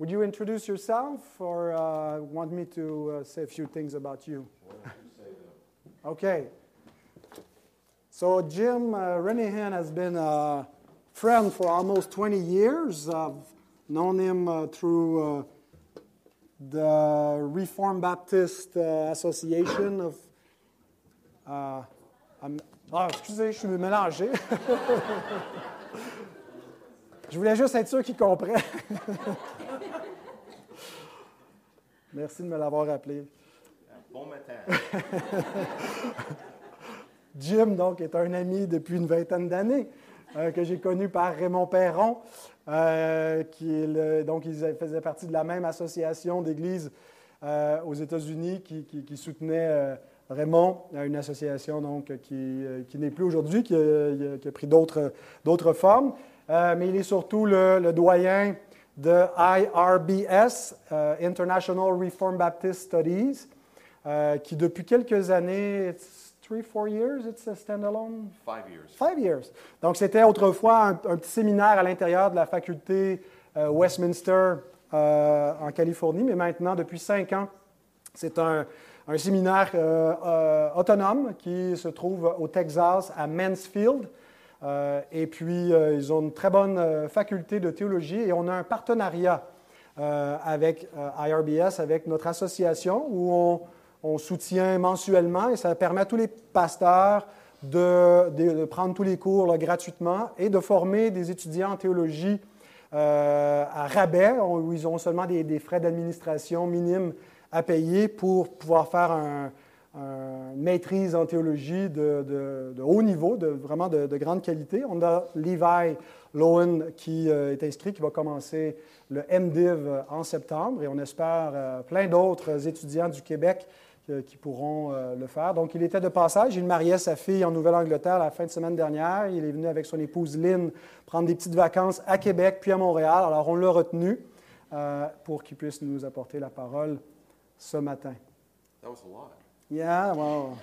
Would you introduce yourself or uh, want me to uh, say a few things about you? Okay. So Jim uh, Renihan has been a friend for almost 20 years. I've known him uh, through uh, the Reformed Baptist uh, Association of. Uh, ah, excusez, je suis mélangé. je voulais juste être sûr qu'il comprenne. Merci de me l'avoir rappelé. Bon matin. Jim, donc, est un ami depuis une vingtaine d'années euh, que j'ai connu par Raymond Perron, euh, qui est le- donc il faisait partie de la même association d'églises euh, aux États-Unis qui, qui- qui soutenait euh, Raymond, une association donc qui, qui n'est plus aujourd'hui, qui, a- pris d'autres formes, mais il est surtout le, le doyen de IRBS, euh, International Reformed Baptist Studies, euh, qui depuis quelques années, it's three, four years, it's a standalone? Five years. Five years. Donc, c'était autrefois un, un petit séminaire à l'intérieur de la faculté euh, Westminster en Californie, mais maintenant, depuis cinq ans, c'est un, un séminaire autonome qui se trouve au Texas, à Mansfield. Euh, et puis, euh, ils ont une très bonne euh, faculté de théologie et on a un partenariat avec IRBS, avec notre association, où on, soutient mensuellement et ça permet à tous les pasteurs de, prendre tous les cours gratuitement et de former des étudiants en théologie à rabais, où ils ont seulement des, frais d'administration minimes à payer pour pouvoir faire un, maîtrise en théologie de, haut niveau, de, vraiment de, de grande qualité. On a Levi Lowen qui euh, est inscrit, qui va commencer le MDiv en septembre et on espère euh, plein d'autres étudiants du Québec euh, qui pourront le faire. Donc, il était de passage. Il mariait sa fille en Nouvelle-Angleterre la fin de semaine dernière. Il est venu avec son épouse Lynn prendre des petites vacances à Québec puis à Montréal. Alors, on l'a retenu pour qu'il puisse nous apporter la parole ce matin. That was. Yeah, well,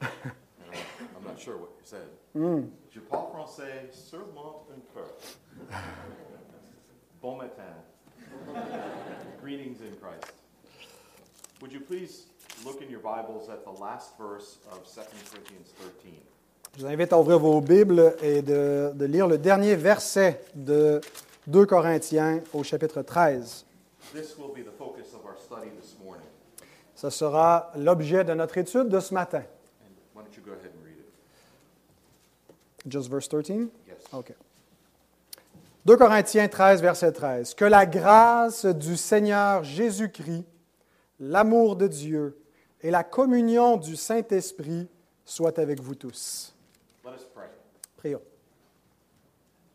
I'm not sure what you said. hmm. Je parle français seulement un peu. Bon matin. Greetings in Christ. Would you please look in your Bibles at the last verse of 2 Corinthians 13? je vous invite à ouvrir vos Bibles et de, de lire le dernier verset de 2 Corinthiens au chapitre 13. This will be the focus of our study this. Ce sera l'objet de notre étude de ce matin. Why don't you go ahead and read it? Just verse 13? Yes. OK. 2 Corinthiens 13, verset 13. Que la grâce du Seigneur Jésus-Christ, l'amour de Dieu et la communion du Saint-Esprit soient avec vous tous. Let us pray. Prions.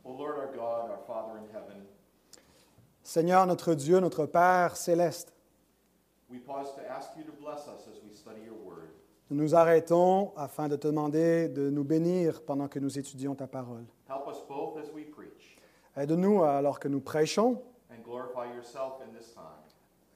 O Lord our God, our Father in heaven, Seigneur notre Dieu, notre Père céleste, nous nous arrêtons afin de te demander de nous bénir pendant que nous étudions ta parole. Aide-nous alors que nous prêchons.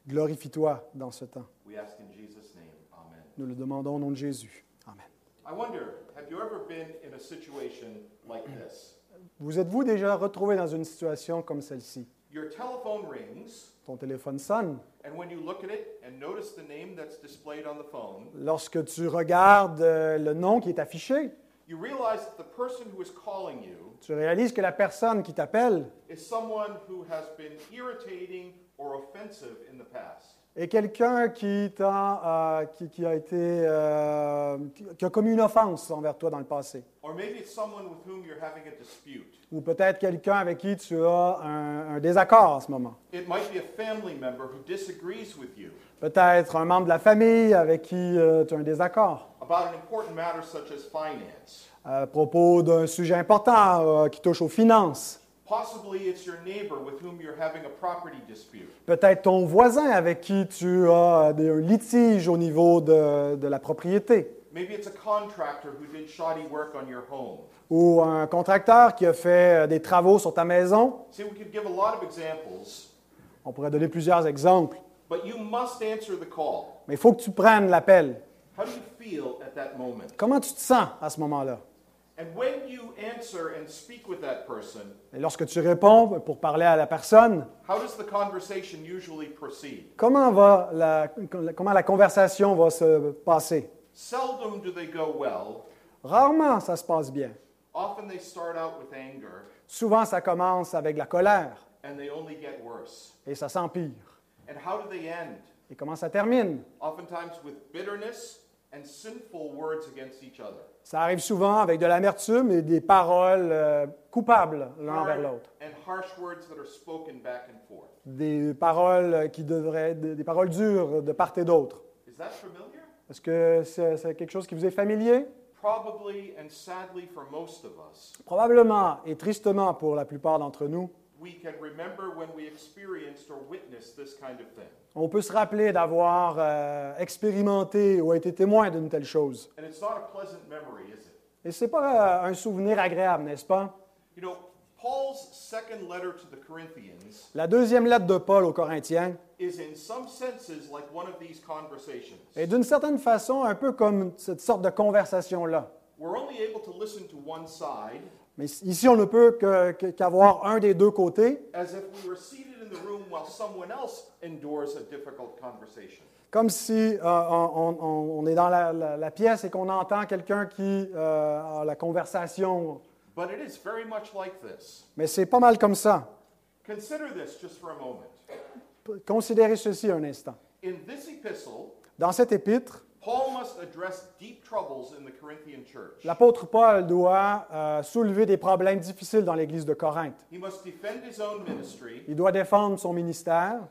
Glorifie-toi dans ce temps. We ask in Jesus' name. Amen. Nous le demandons au nom de Jésus. Amen. I wonder, have you ever been in a situation like this? Vous êtes-vous déjà retrouvé dans une situation comme celle-ci? Your telephone rings, Ton téléphone sonne. and when you look at it and notice the name that's displayed on the phone, Lorsque tu regardes euh, le nom qui est affiché, you realize that the person who is calling you tu réalises que la personne qui t'appelle is someone who has been irritating or offensive in the past. Est quelqu'un qui, euh, qui, qui a été, euh, qui- a commis une offense envers toi dans le passé. Or maybe it's someone with whom you're having a dispute. Ou peut-être quelqu'un avec qui tu as un, un désaccord en ce moment. Peut-être un membre de la famille avec qui euh, tu as un désaccord. about an important matter such as finance. À propos d'un sujet important qui touche aux finances. Possibly it's your neighbor with whom you're having a property dispute. Peut-être ton voisin avec qui tu as des- un litige au niveau de, de la propriété. Maybe it's a contractor who did shoddy work on your home. Ou un contracteur qui a fait euh, des travaux sur ta maison. See, we could give a lot of examples, On pourrait donner plusieurs exemples. but you must answer the call. Mais il faut que tu prennes l'appel. How do you feel at that moment? Comment tu te sens à ce moment-là? Et lorsque tu réponds pour parler à la personne, how does the conversation usually proceed? comment, va la, comment la conversation va se passer? Seldom do they go well. Rarement ça se passe bien. Often they start out with anger Souvent ça commence avec la colère and they only get worse. et ça s'empire. And how do they end? Et comment ça termine? Oftentimes with bitterness and sinful words against each other. Ça arrive souvent avec de l'amertume et des paroles euh, coupables l'un envers l'autre. Des paroles qui devraient, des des paroles dures de part et d'autre. Est-ce que c'est c'est quelque chose qui vous est familier? Probablement et tristement pour la plupart d'entre nous, we can remember when we experienced or witnessed this kind of thing. on peut se rappeler d'avoir euh, expérimenté ou été témoin d'une telle chose. Et ce n'est pas euh, un souvenir agréable, n'est-ce pas? La deuxième lettre de Paul aux Corinthiens is in some senses like one of these conversations. est d'une certaine façon un peu comme cette sorte de conversation-là. Mais ici, on ne peut qu'avoir un des deux côtés, as if we were seated in the room while someone else endures a difficult conversation. comme si euh, on, on- on est dans la, la- la pièce et qu'on entend quelqu'un qui euh, a la conversation. But it is very much like this. Mais c'est pas mal comme ça. Consider this just for a moment. Considérez ceci un instant. In this epistle, Dans cet épître, Paul must address deep troubles in the Corinthian church. l'apôtre Paul doit euh, soulever des problèmes difficiles dans l'Église de Corinthe. He must defend his own ministry, Il doit défendre son ministère,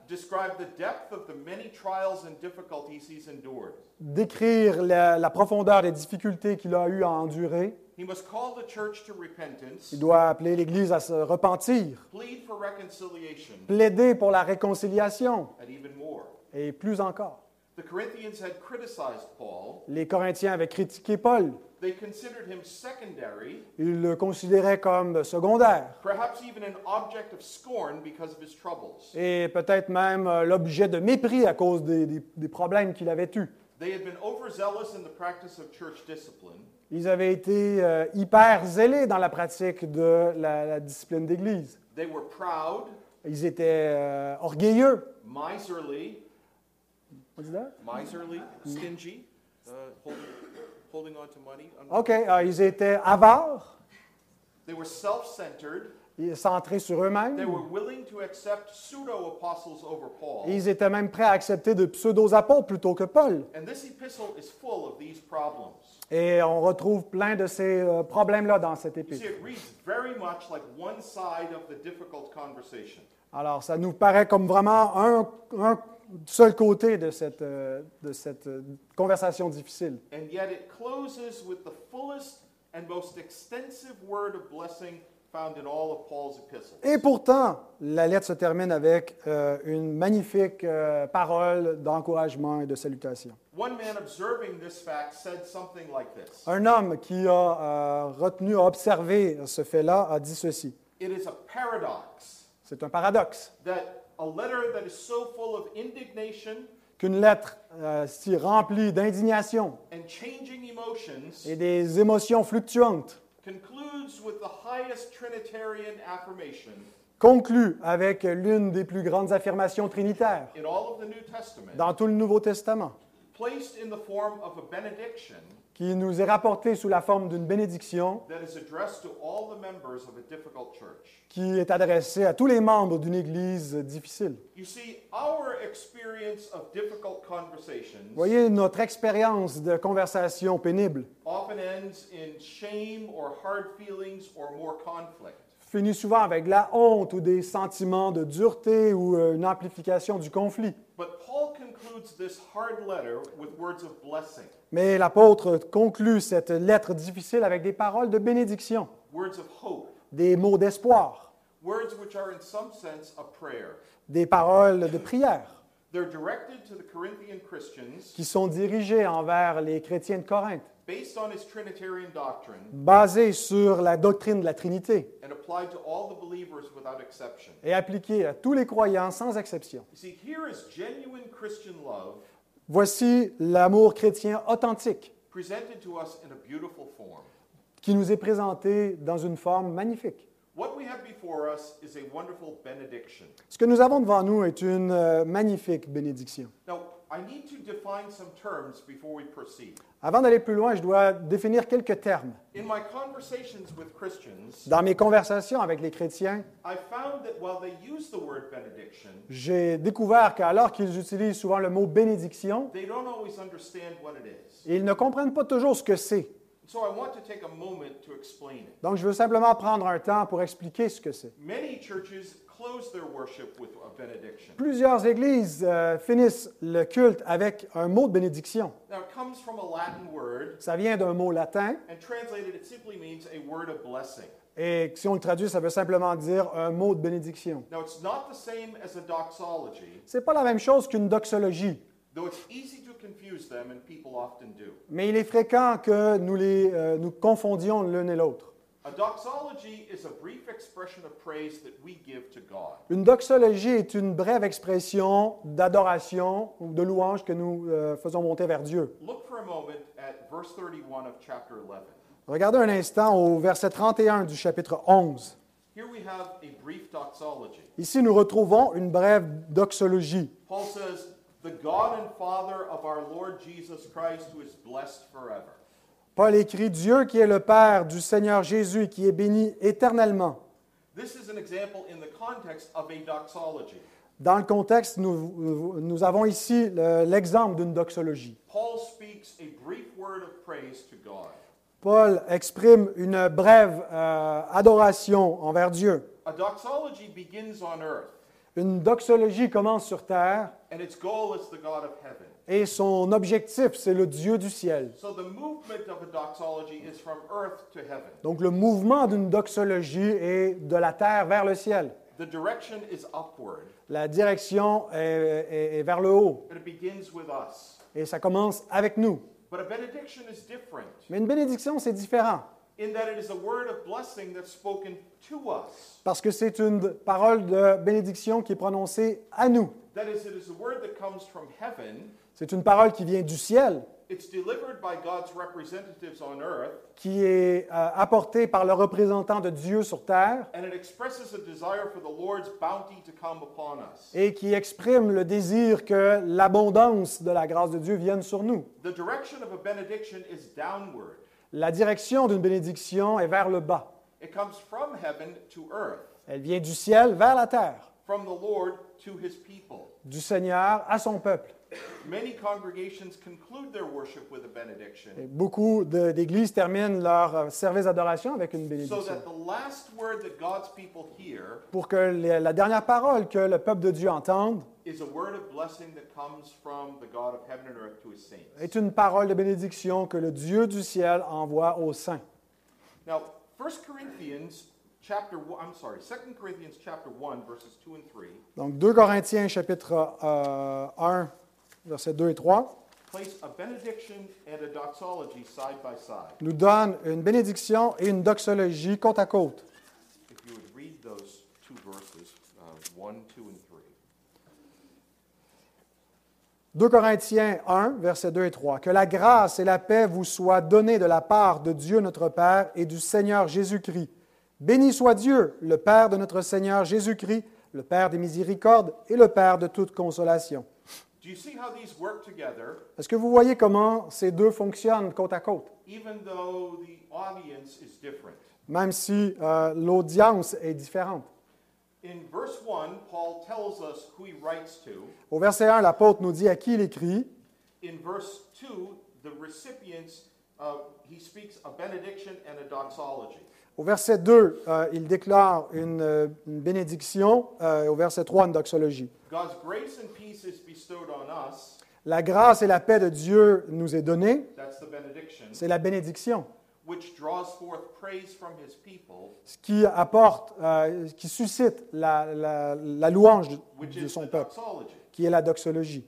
décrire la, la profondeur des difficultés qu'il a eu à endurer. He must call the church to repentance, Il doit appeler l'Église à se repentir, plead for reconciliation, plaider pour la réconciliation and even more. et plus encore. The Corinthians had criticized Paul. Les Corinthiens avaient critiqué Paul. They considered him secondary, Ils le considéraient comme secondaire perhaps even an object of scorn because of his troubles. et peut-être même euh, l'objet de mépris à cause des, des- des problèmes qu'il avait eus. They had been overzealous in the practice of church discipline, Ils avaient été euh, hyper zélés dans la pratique de la, la discipline d'Église. they were proud, Ils étaient euh, orgueilleux. miserly, Dit that? miserly, stingy, uh, holding, holding on to money. OK, euh, ils étaient avares, They were self-centered. ils- centrés sur eux-mêmes. They were willing to accept pseudo-apostles over Paul. Et ils étaient même prêts à accepter de pseudo-apôtres plutôt que Paul. And this epistle is full of these problems. Et on retrouve plein de ces euh, problèmes-là dans cette épître. Alors, ça nous paraît comme vraiment un, un seul côté de cette, euh, de cette euh, conversation difficile. And yet it closes with the fullest and most extensive word of blessing found in all of Paul's epistles. Et pourtant, la lettre se termine avec euh, une magnifique euh, parole d'encouragement et de salutation. One man observing this fact said something like this Un homme qui a euh, retenu, a observé ce fait-là, a dit ceci. It is a paradox C'est un paradoxe that a letter that is so full of indignation qu'une lettre euh, si remplie d'indignation et des émotions fluctuantes concludes with the highest Trinitarian affirmation. conclut avec l'une des plus grandes affirmations trinitaires in all of the New Testament, dans tout le Nouveau Testament, qui nous est rapportée sous la forme d'une bénédiction qui est adressée à tous les membres d'une Église difficile. Conversations Voyez, notre expérience de conversation pénible finit souvent avec la honte ou des sentiments de dureté ou euh, une amplification du conflit. Mais l'apôtre conclut cette lettre difficile avec des paroles de bénédiction, des mots d'espoir, words which are in some sense a prayer. des paroles de prière. They're directed to the Corinthian Christians. Qui sont dirigées envers les chrétiens de Corinthe, based on his Trinitarian doctrine basées sur la doctrine de la Trinité and applied to all the believers without exception. et appliquées à tous les croyants sans exception. You see, here is genuine Christian love Voici l'amour chrétien authentique, presented to us in a beautiful form. qui nous est présenté dans une forme magnifique. What we have before us is a wonderful benediction. Ce que nous avons devant nous est une euh, magnifique bénédiction. Now, I need to define some terms before we proceed. Avant d'aller plus loin, je dois définir quelques termes. In my conversations with Christians, Dans mes conversations avec les chrétiens, I found that while they use the word benediction, j'ai découvert qu'alors qu'ils utilisent souvent le mot bénédiction, they don't always understand what it is. ils ne comprennent pas toujours ce que c'est. So I want to take a moment to explain it. Donc, je veux simplement prendre un temps pour expliquer ce que c'est. Many churches close their worship with a benediction. Plusieurs églises euh, finissent le culte avec un mot de bénédiction. Now, it comes from a Latin word, Ça vient d'un mot latin and translated, it simply means a word of blessing. et si on le traduit, ça veut simplement dire un mot de bénédiction. Now, it's not the same as a doxology, C'est pas la même chose qu'une doxologie, though it's easy to confuse them, and people often do. mais il est fréquent que nous les euh, nous confondions l'un et l'autre. A doxology is a brief expression of praise that we give to God. Une doxologie est une brève expression d'adoration ou de louange que nous euh, faisons monter vers Dieu. Look for a moment at verse 31 of chapter 11. Regardez un instant au verset 31 du chapitre 11. Here we have a brief doxology. Ici, nous retrouvons une brève doxologie. Paul says, The God and Father of our Lord Jesus Christ, who is blessed forever. Paul écrit Dieu qui est le Père du Seigneur Jésus et qui est béni éternellement. This is an example in the context of a doxology. Dans le contexte, nous, nous avons ici le- l'exemple d'une doxologie. Paul speaks a brief word of praise to God. Paul exprime une brève euh, adoration envers Dieu. A doxology begins on earth, Une doxologie commence sur terre and its goal is the God of heaven. Et son objectif, c'est le Dieu du ciel. So the movement of a doxology is from earth to heaven. Donc le mouvement d'une doxologie est de la terre vers le ciel. The direction is upward, La direction est, est- est vers le haut and it begins with us. et ça commence avec nous. But a benediction is different Mais une bénédiction, c'est différent in that it is a word of blessing that's spoken to us. parce que c'est une parole de bénédiction qui est prononcée à nous. C'est une parole qui vient du ciel, It's delivered by God's representatives on earth, qui est euh, apportée par le représentant de Dieu sur terre and it expresses a desire for the Lord's bounty to come upon us. et qui exprime le désir que l'abondance de la grâce de Dieu vienne sur nous. The direction of a benediction is downward. La direction d'une bénédiction est vers le bas. It comes from heaven to earth, Elle vient du ciel vers la terre, from the Lord to his people. du Seigneur à son peuple. Many congregations conclude their worship with a benediction Et beaucoup d'églises terminent leur euh, service d'adoration avec une so bénédiction. that the last word that God's people hear Pour que les- la dernière parole que le peuple de Dieu entende is a word of blessing that comes from the God of heaven and earth to his saints. est une parole de bénédiction que le Dieu du ciel envoie aux saints. Now, 1 Corinthians chapter I'm sorry, 2 Corinthians chapter 1 verses 2 and 3 Donc 2 Corinthiens chapitre euh, 1, versets 2 et 3 place a benediction and a doxology side by side. nous donne une bénédiction et une doxologie côte à côte. If you would read those two verses, uh, 1, 2, and 3. 2 Corinthiens 1, versets 2 et 3. Que la grâce et la paix vous soient données de la part de Dieu notre Père et du Seigneur Jésus-Christ. Béni soit Dieu, le Père de notre Seigneur Jésus-Christ, le Père des miséricordes et le Père de toute consolation. Est-ce que vous voyez comment ces deux fonctionnent côte à côte, even though the audience is different? même si euh, l'audience est différente? In verse 1, Paul tells us who he writes to. Au verset 1, l'apôtre nous dit à qui il écrit. In verse 2, the recipients, he speaks a benediction and a doxology. Au verset 2, euh, il déclare une, euh, une bénédiction. Euh, au verset 3, une doxologie. God's grace and peace is bestowed on us. La grâce et la paix de Dieu nous est donnée. That's the benediction, C'est la bénédiction, which draws forth praise from his people, ce qui apporte, qui suscite la, la- la louange de, which de is son the peuple, doxology. qui est la doxologie.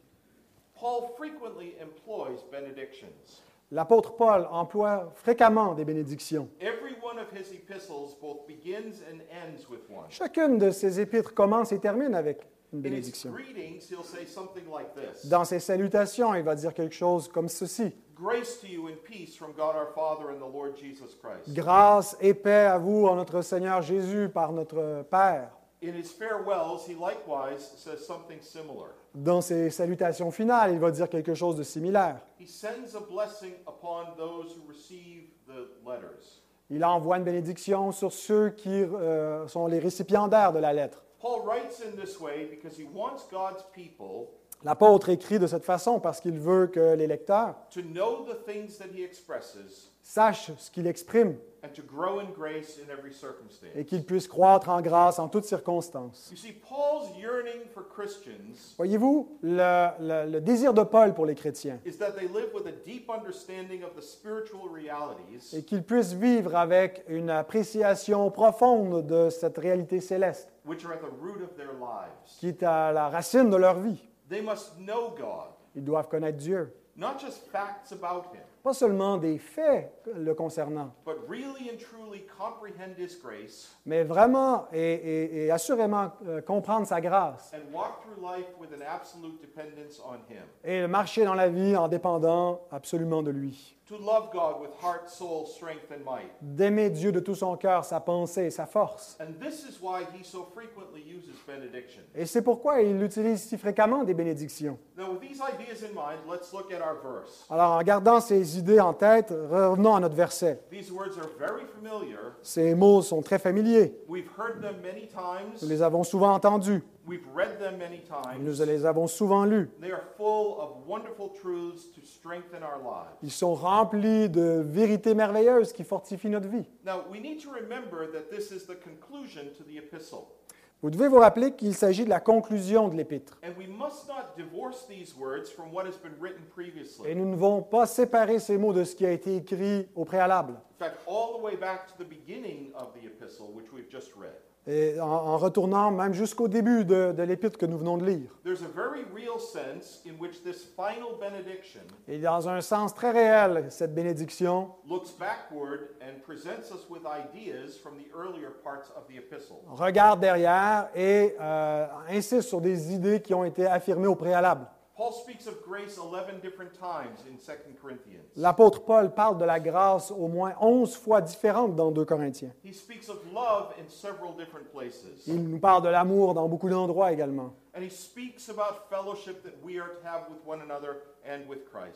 Paul frequently employs benedictions. L'apôtre Paul emploie fréquemment des bénédictions. Every one of his epistles both begins and ends with one. Chacune de ses épîtres commence et termine avec une bénédiction. greetings, he'll say something like this Dans ses salutations, il va dire quelque chose comme ceci. Grace to you and peace from God our Father and the Lord Jesus Christ. Grâce et paix à vous en notre Seigneur Jésus par notre Père. In his farewells, he likewise says something similar. Dans ses salutations finales, il va dire quelque chose de similaire. He sends a blessing upon those who receive the letters. Il envoie une bénédiction sur ceux qui euh, sont les récipiendaires de la lettre. Paul writes in this way because he wants God's people L'apôtre écrit de cette façon parce qu'il veut que les lecteurs to know the things that he expresses sachent ce qu'il exprime and to grow in grace in every circumstance. et qu'ils puissent croître en grâce en toutes circonstances. Voyez-vous, le, le- le désir de Paul pour les chrétiens et qu'ils puissent vivre avec une appréciation profonde de cette réalité céleste which are at the root of their lives. qui est à la racine de leur vie. They must know God, Ils doivent connaître Dieu. not just facts about him, Pas seulement des faits le concernant, but really and truly comprehend his grace mais vraiment et, et- et assurément euh, comprendre sa grâce and walk through life with an absolute dependence on him. et marcher dans la vie en dépendant absolument de lui. To love God with heart, soul, strength, and might. D'aimer Dieu de tout son cœur, sa pensée et sa force. And this is why he so frequently uses benediction. Et c'est pourquoi il utilise si fréquemment des bénédictions. Alors, en gardant ces idées en tête, revenons à notre verset. These words are very familiar. Ces mots sont très familiers. We've heard them many Nous les avons souvent entendus. We've read them many Nous times. les avons souvent lus. They are full of wonderful truths to strengthen our lives. Ils sont remplis de vérités merveilleuses qui fortifient notre vie. Now, we need to remember that this is the conclusion to the epistle. Vous devez vous rappeler qu'il s'agit de la conclusion de l'épître. And we must not divorce these words from what has been written Et nous ne devons pas séparer ces mots de ce qui a été écrit au préalable. In fact, all the way back to the beginning of the epistle, which we've just read. Et en, en retournant même jusqu'au début de, de l'épître que nous venons de lire. There's a very real sense in which this final benediction Et dans un sens très réel, cette bénédiction looks backward and presents us with ideas from the earlier parts of the epistle. regarde derrière et euh, insiste sur des idées qui ont été affirmées au préalable. Paul speaks of grace 11 different times in 2 Corinthians. L'apôtre Paul parle de la grâce au moins 11 fois différentes dans 2 Corinthiens. Il nous parle de l'amour dans beaucoup d'endroits également.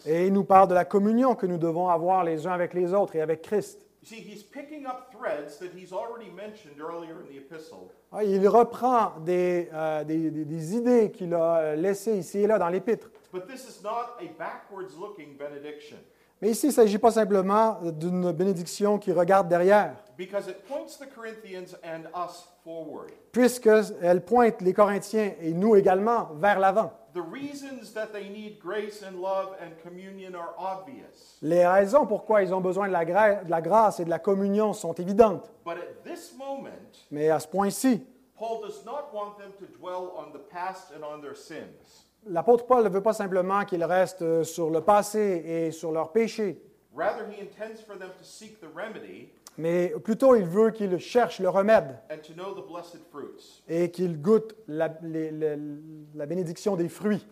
Et il nous parle de la communion que nous devons avoir les uns avec les autres et avec Christ. You see, he's picking up threads that he's already mentioned earlier in the epistle, Ah, Il reprend des, euh, des- des- des idées qu'il a laissées ici et là dans l'épître. but this is not a backwards looking benediction Mais ici, il ne s'agit pas simplement d'une bénédiction qui regarde derrière, because it points the Corinthians and us forward. puisqu'elle pointe les Corinthiens et nous également vers l'avant. The reasons that they need grace and love and communion are obvious. Les raisons pourquoi ils ont besoin de la, gra- de la grâce et de la communion sont évidentes. But at this moment, Mais à ce point-ci, Paul does not want them to dwell on the past and on their sins. l'apôtre Paul ne veut pas simplement qu'ils restent euh, sur le passé et sur leurs péchés, Mais plutôt il veut qu'ils cherchent le remède et qu'ils goûtent la, les- les- la bénédiction des fruits.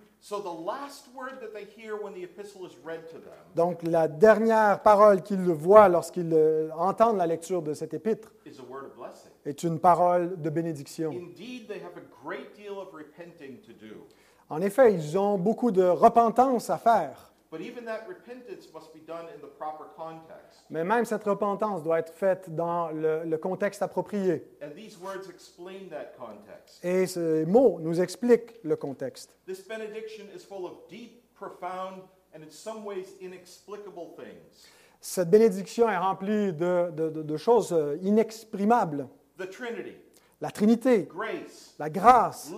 Donc la dernière parole qu'ils voient lorsqu'ils euh, entendent la lecture de cet épître is a word of blessing. est une parole de bénédiction. Indeed, they have a great deal of repenting to do. En effet, ils ont beaucoup de repentance à faire, But even that repentance must be done in the proper context. mais même cette repentance doit être faite dans le, le contexte approprié. And these words explain that context. Et ces mots nous expliquent le contexte. This benediction is full of deep, profound, and in some ways inexplicable things. Cette bénédiction est remplie de, de- de- de choses euh, inexprimables. The Trinity, La Trinité, grace, la grâce,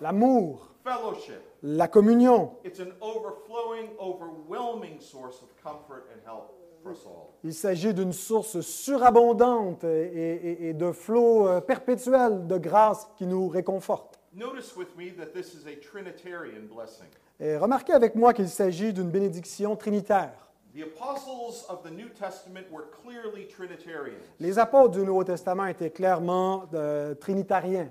l'amour. La communion. It's an overflowing, overwhelming source of comfort and help for us all. Il s'agit d'une source surabondante et, et- et de flot euh, perpétuel de grâce qui nous réconforte. Notice with me that this is a Trinitarian blessing. Et remarquez avec moi qu'il s'agit d'une bénédiction trinitaire. Les apôtres du Nouveau Testament étaient clairement euh, trinitariens.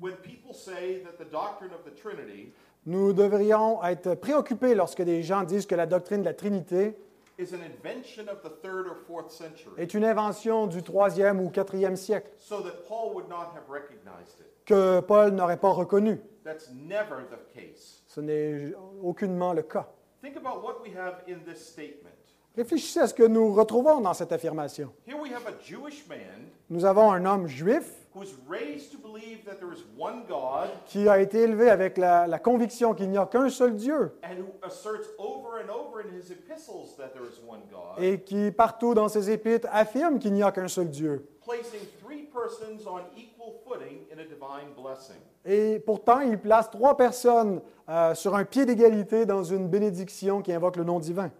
We should be troubled when people say that the doctrine of the Trinity Nous devrions être préoccupés lorsque des gens disent que la doctrine de la Trinité is an invention of the third or fourth century est une invention du troisième ou quatrième siècle so that Paul would not have recognized it. que Paul n'aurait pas reconnu. That's never the case. Ce n'est aucunement le cas. Think about what we have in this statement. Réfléchissez à ce que nous retrouvons dans cette affirmation. Here we have a Jewish man Nous avons un homme juif who was raised to believe that there is one God qui a été élevé avec la, la conviction qu'il n'y a qu'un seul Dieu and who asserts over and over in his epistles that there is one God, et qui, partout dans ses épîtres, affirme qu'il n'y a qu'un seul Dieu. placing three persons on equal footing in a divine blessing. Et pourtant, il place trois personnes euh, sur un pied d'égalité dans une bénédiction qui invoque le nom divin.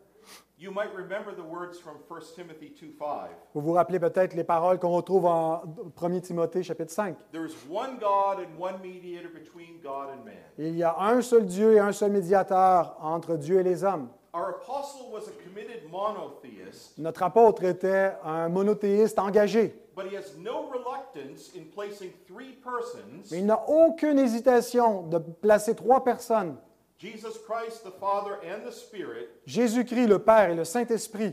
You might remember the words from 1 Timothy 2:5. Vous vous rappelez peut-être les paroles qu'on retrouve en 1 Timothée chapitre 5. There is one God and one mediator between God and man. Il y a un seul Dieu et un seul médiateur entre Dieu et les hommes. Our apostle was a committed monotheist, Notre apôtre était un monothéiste engagé, but he has no reluctance in placing three persons, mais il n'a aucune hésitation de placer trois personnes, Jesus Christ the Father and the Spirit, Jésus-Christ le Père et le Saint-Esprit,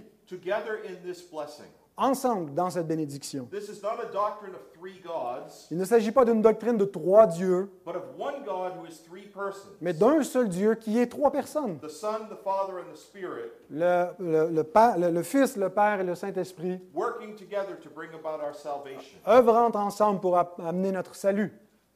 ensemble dans cette bénédiction. This is not a doctrine of three gods, Il ne s'agit pas d'une doctrine de trois dieux, but of one God who is three persons. mais d'un seul Dieu qui est trois personnes. The Son, the Father, and the Spirit Le, le- Fils, le Père et le Saint-Esprit working together to bring about our salvation. œuvrant ensemble pour amener notre salut.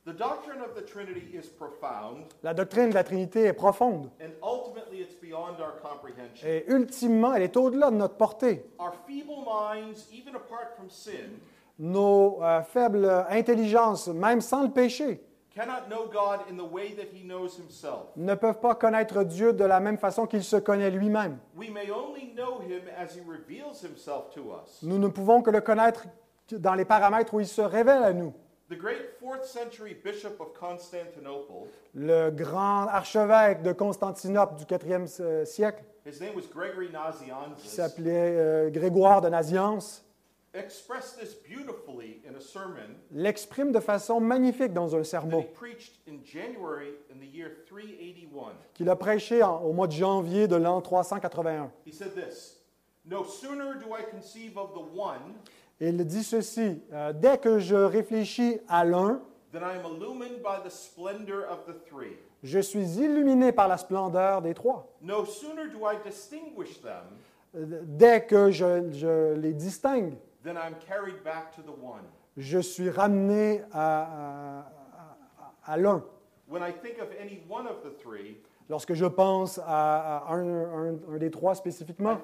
The doctrine of the Trinity is profound, La doctrine de la Trinité est profonde and ultimately it's beyond our comprehension. et ultimement, elle est au-delà de notre portée. Our feeble minds, even apart from sin, Nos euh, faibles intelligences, même sans le péché, cannot know God in the way that He knows Himself. ne peuvent pas connaître Dieu de la même façon qu'il se connaît lui-même. We may only know Him as He reveals Himself to us. Nous ne pouvons que le connaître dans les paramètres où il se révèle à nous. The great fourth century bishop of Constantinople, Le grand archevêque de Constantinople du 4e euh, siècle, his name was Gregory qui s'appelait euh, Grégoire de Naziance, expressed this beautifully in a sermon l'exprime de façon magnifique dans un sermon. he preached in January in the year 381. qu'il a prêché en- au mois de janvier de l'an 381. Il dit ceci, euh, dès que je réfléchis à l'un, than I am illumined by the splendor of the three. je suis illuminé par la splendeur des trois. No sooner do I distinguish them Euh, Dès que je, je les distingue, than I'm carried back to the one. je suis ramené à, à- à- à l'un. When I think of any one of the three, Lorsque je pense à, à un, un- un des trois spécifiquement,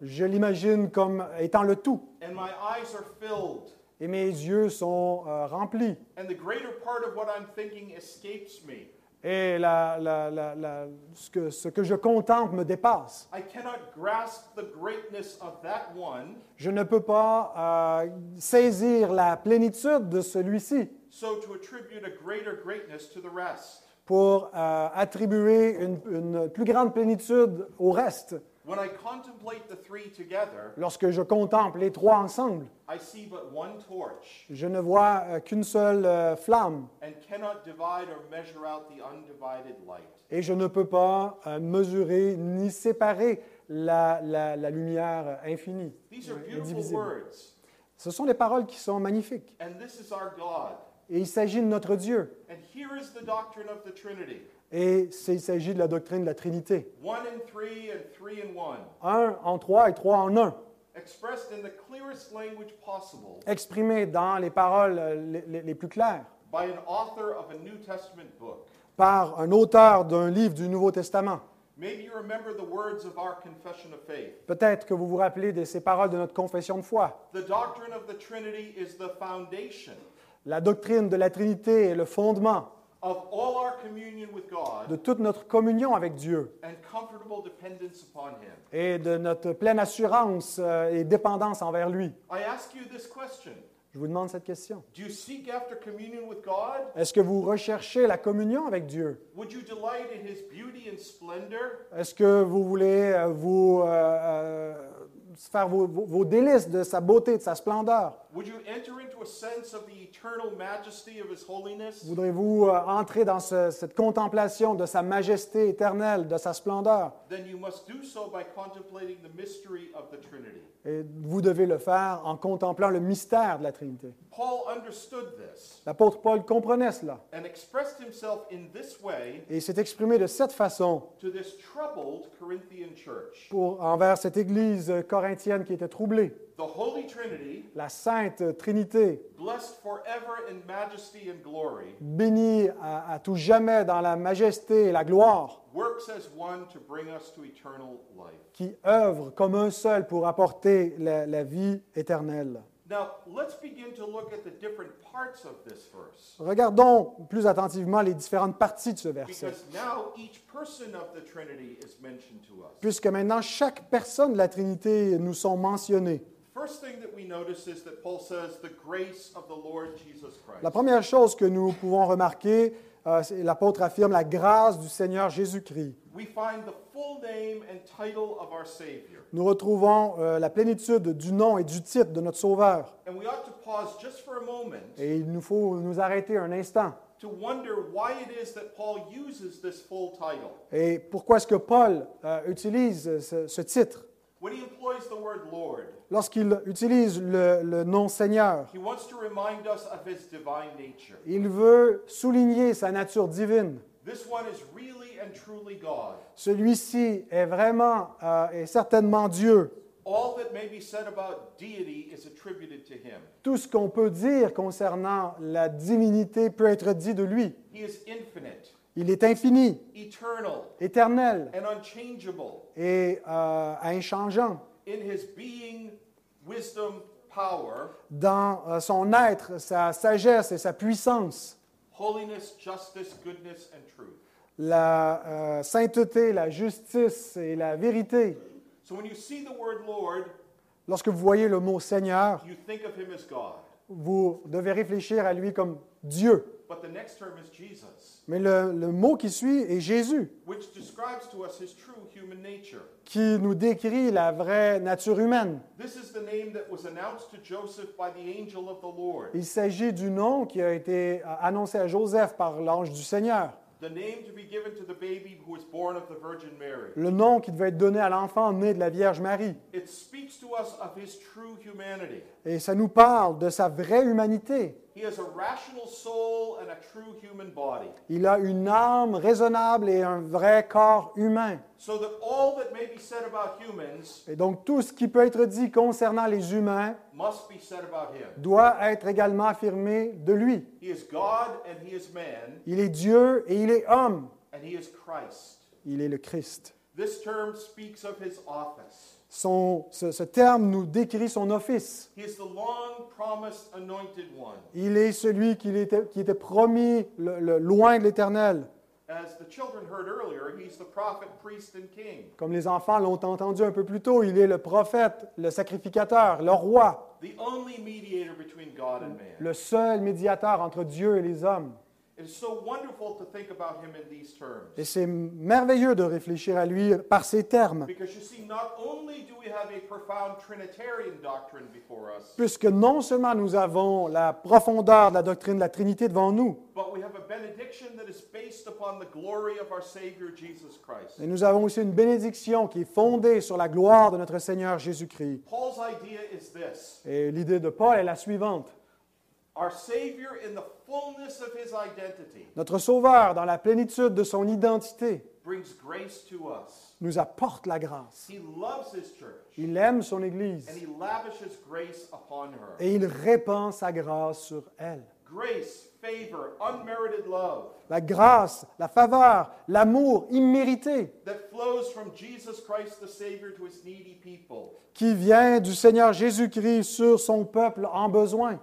je l'imagine comme étant le tout. and my eyes are filled, Et mes yeux sont euh, remplis. and the greater part of what I'm thinking escapes me. Et la- la- la- ce, que, ce que je contemple me dépasse. I cannot grasp the greatness of that one, Je ne peux pas euh, saisir la plénitude de celui-ci so to attribute a greater greatness to the rest. Pour euh, attribuer une, une plus grande plénitude au reste. When I contemplate the three together, Lorsque je contemple les trois ensemble, I see but one torch je ne vois euh, qu'une seule euh, flamme and cannot divide or measure out the undivided light. et je ne peux pas mesurer ni séparer la, la- la lumière infinie, These are beautiful indivisible. words, Ce sont des paroles qui sont magnifiques. and this is our God. Et il s'agit de notre Dieu. And here is the doctrine of the Trinity Et il s'agit de la doctrine de la Trinité. one in three and three in one, Un en trois et trois en un, expressed in the clearest language possible exprimé dans les paroles euh, les- les- plus claires by an author of a New Testament book. par un auteur d'un livre du Nouveau Testament. Maybe you remember the words of our confession of faith. Peut-être que vous vous rappelez de ces paroles de notre confession de foi. The doctrine of the Trinity is the foundation La doctrine de la Trinité est le fondement of all our communion with God de toute notre communion avec Dieu and comfortable dependence upon Him. et de notre pleine assurance euh, et dépendance envers lui. I ask you this question Je vous demande cette question. Do you seek after communion with God? Est-ce que vous recherchez la communion avec Dieu? Would you delight in His beauty and splendor? Est-ce que vous voulez euh, vous euh, faire vos délices de sa beauté, de sa splendeur? Would you enter into a sense of the eternal majesty of His holiness? Voudrez-vous entrer dans ce- cette contemplation de sa majesté éternelle, de sa splendeur? Then you must do so by contemplating the mystery of the Trinity. Et vous devez le faire en contemplant le mystère de la Trinité. Paul understood this L'apôtre Paul comprenait cela and expressed himself in this way et s'est exprimé de cette façon to this troubled Corinthian church. pour, envers cette Église corinthienne qui était troublée. The Holy Trinity, La Sainte Trinité, blessed forever in majesty and glory, bénie à, à tout jamais dans la majesté et la gloire, works as one to bring us to eternal life. qui œuvre comme un seul pour apporter la, la vie éternelle. Now, let's begin to look at the different parts of this verse. Regardons plus attentivement les différentes parties de ce verset, Because now each person of the Trinity is mentioned to us. puisque maintenant chaque personne de la Trinité nous sont mentionnées. First thing that we notice is that Paul says, the grace of the Lord Jesus La première chose que nous pouvons remarquer, euh, l'apôtre affirme la grâce du Seigneur Jésus-Christ. We find the full name and title of our Savior. Nous retrouvons euh, la plénitude du nom et du titre de notre Sauveur. And we ought to pause just for a moment Et il nous faut nous arrêter un instant. to wonder why it is that Paul uses this full title. Et pourquoi est-ce que Paul euh, utilise ce, ce titre? When he employs the word Lord, Lorsqu'il utilise le, le nom Seigneur, he wants to remind us of his divine nature. il veut souligner sa nature divine. This one is really and truly God. Celui-ci est vraiment euh, et certainement Dieu. All that may be said about deity is attributed to him. Tout ce qu'on peut dire concernant la divinité peut être dit de lui. Il est infini, eternal, éternel and unchangeable et euh, inchangeant. in his being, wisdom, power, Dans euh, son être, sa sagesse et sa puissance, holiness, justice, goodness, and truth. la euh, sainteté, la justice et la vérité. So when you see the word Lord, Lorsque vous voyez le mot Seigneur, you think of him as God. vous devez réfléchir à lui comme Dieu. But the next term is Jesus, Mais le, le mot qui suit est Jésus, which describes to us his true human nature. qui nous décrit la vraie nature humaine. This is the name that was announced to Joseph by the angel of the Lord. Il s'agit du nom qui a été euh, annoncé à Joseph par l'ange du Seigneur. The name to be given to the baby who was born of the Virgin Mary. Le nom qui devait être donné à l'enfant né de la Vierge Marie. It speaks to us of his true humanity. Et ça nous parle de sa vraie humanité. He has a rational soul and a true human body. Il a une âme raisonnable et un vrai corps humain. So that all that may be said about humans Et donc tout ce qui peut être dit concernant les humains must be said about him. doit être également affirmé de lui. He is God and he is man Il est Dieu et il est homme. and he is Christ. Il est le Christ. This term speaks of his office. Son- ce, ce terme nous décrit son office. He is the long promised anointed one. Il est celui qui était, qui était promis le- le- loin de l'Éternel. Comme les enfants l'ont entendu un peu plus tôt, il est le prophète, le sacrificateur, le roi, le seul médiateur entre Dieu et les hommes. It is so wonderful to think about him in these terms. Et c'est merveilleux de réfléchir à lui par ces termes, Because you see, not only do we have a profound Trinitarian doctrine before us, puisque non seulement nous avons la profondeur de la doctrine de la Trinité devant nous, but we have a benediction that is based upon the glory of our Savior Jesus Christ. mais nous avons aussi une bénédiction qui est fondée sur la gloire de notre Seigneur Jésus-Christ. Paul's idea is this Et l'idée de Paul est la suivante. Our Savior, in the Notre Sauveur, dans la plénitude de son identité, brings grace to us. nous apporte la grâce. He loves his church, Il aime son Église and he lavishes grace upon her. et il répand sa grâce sur elle. Grace, favor, unmerited love La grâce, la faveur, l'amour immérité that flows from Jesus Christ the Savior to his needy people. qui vient du Seigneur Jésus-Christ sur son peuple en besoin.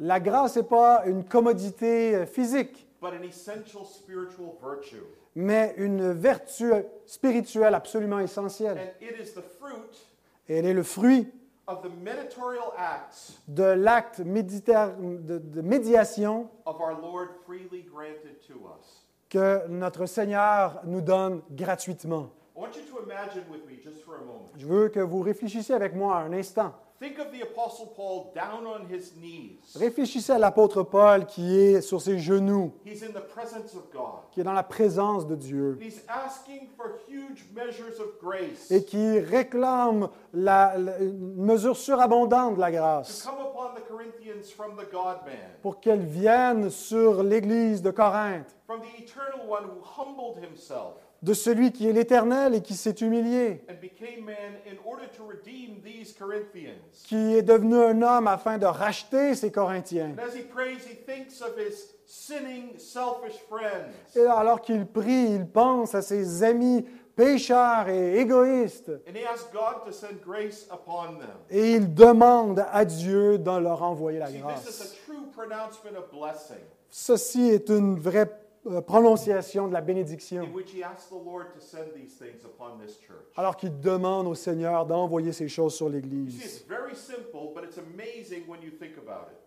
La grâce n'est pas une commodité euh, physique, but an essential spiritual virtue. mais une vertu spirituelle absolument essentielle. And it is the fruit Et elle est le fruit of the mediatorial acts de l'acte de- de médiation of our Lord freely granted to us. que notre Seigneur nous donne gratuitement. I want you to imagine with me just for a moment. Je veux que vous réfléchissiez avec moi un instant. Think of the Apostle Paul down on his knees. Réfléchissez à l'apôtre Paul qui est sur ses genoux, He's in the presence of God. qui est dans la présence de Dieu. He's asking for huge measures of grace et qui réclame la- la- une mesure surabondante de la to grâce come upon the Corinthians from the God man, pour qu'elle vienne sur l'Église de Corinthe, de celui qui est l'Éternel et qui s'est humilié, qui est devenu un homme afin de racheter ces Corinthiens. And as he prays, he thinks of his sinning, selfish friends. Et alors qu'il prie, il pense à ses amis pécheurs et égoïstes. And he asks God to send grace upon them. Et il demande à Dieu de leur envoyer la grâce. Ceci est une vraie prononciation de la bénédiction. Alors qu'il demande au Seigneur d'envoyer ces choses sur l'Église.